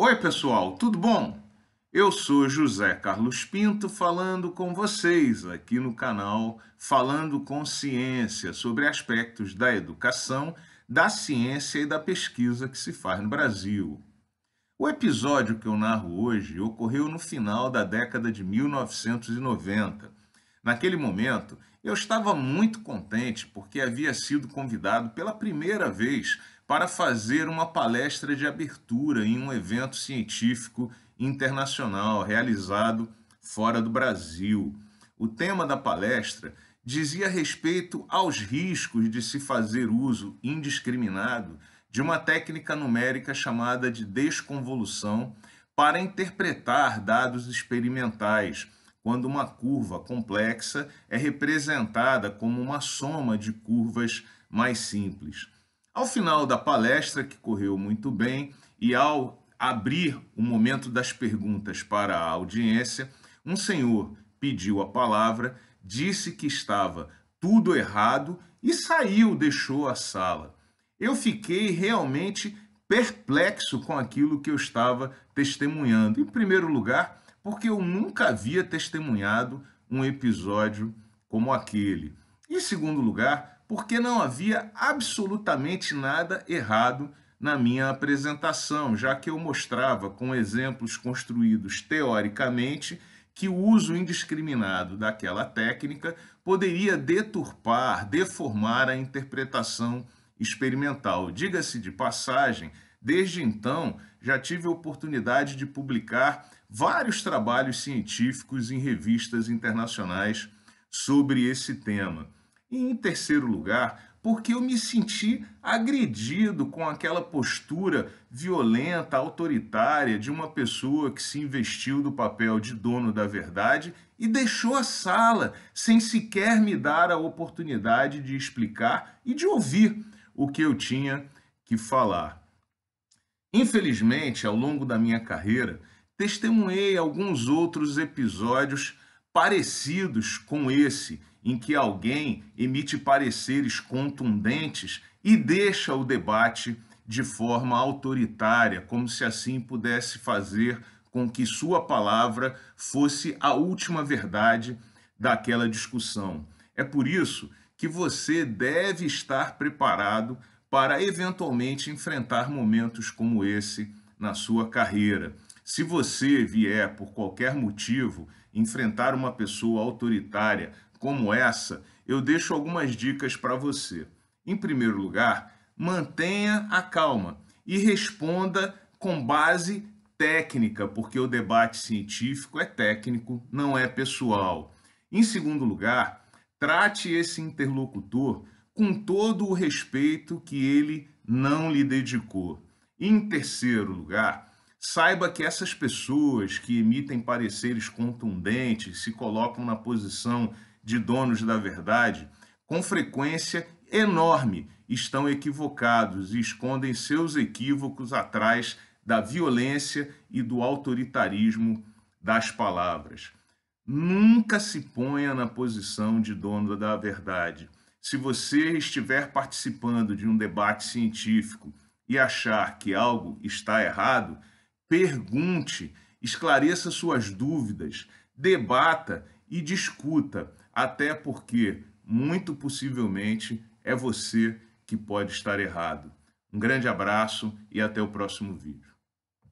Oi, pessoal, tudo bom? Eu sou José Carlos Pinto falando com vocês aqui no canal Falando com Ciência sobre aspectos da educação, da ciência e da pesquisa que se faz no Brasil. O episódio que eu narro hoje ocorreu no final da década de 1990. Naquele momento, eu estava muito contente porque havia sido convidado pela primeira vez para fazer uma palestra de abertura em um evento científico internacional realizado fora do Brasil. O tema da palestra dizia respeito aos riscos de se fazer uso indiscriminado de uma técnica numérica chamada de desconvolução para interpretar dados experimentais, quando uma curva complexa é representada como uma soma de curvas mais simples. Ao final da palestra, que correu muito bem, e ao abrir o momento das perguntas para a audiência, um senhor pediu a palavra, disse que estava tudo errado e saiu, deixou a sala. Eu fiquei realmente perplexo com aquilo que eu estava testemunhando. Em primeiro lugar, porque eu nunca havia testemunhado um episódio como aquele. Em segundo lugar, porque não havia absolutamente nada errado na minha apresentação, já que eu mostrava com exemplos construídos teoricamente que o uso indiscriminado daquela técnica poderia deturpar, deformar a interpretação experimental. Diga-se de passagem, desde então já tive a oportunidade de publicar vários trabalhos científicos em revistas internacionais sobre esse tema. E em terceiro lugar, porque eu me senti agredido com aquela postura violenta, autoritária de uma pessoa que se investiu do papel de dono da verdade e deixou a sala sem sequer me dar a oportunidade de explicar e de ouvir o que eu tinha que falar. Infelizmente, ao longo da minha carreira, testemunhei alguns outros episódios parecidos com esse em que alguém emite pareceres contundentes e deixa o debate de forma autoritária, como se assim pudesse fazer com que sua palavra fosse a última verdade daquela discussão. É por isso que você deve estar preparado para eventualmente enfrentar momentos como esse na sua carreira. Se você vier por qualquer motivo enfrentar uma pessoa autoritária como essa, eu deixo algumas dicas para você. Em primeiro lugar, mantenha a calma e responda com base técnica, porque o debate científico é técnico, não é pessoal. Em segundo lugar, trate esse interlocutor com todo o respeito que ele não lhe dedicou. Em terceiro lugar, saiba que essas pessoas que emitem pareceres contundentes, se colocam na posição de donos da verdade, com frequência enorme, estão equivocados e escondem seus equívocos atrás da violência e do autoritarismo das palavras. Nunca se ponha na posição de dono da verdade. Se você estiver participando de um debate científico e achar que algo está errado, pergunte, esclareça suas dúvidas, debata e discuta até porque, muito possivelmente, é você que pode estar errado. Um grande abraço e até o próximo vídeo.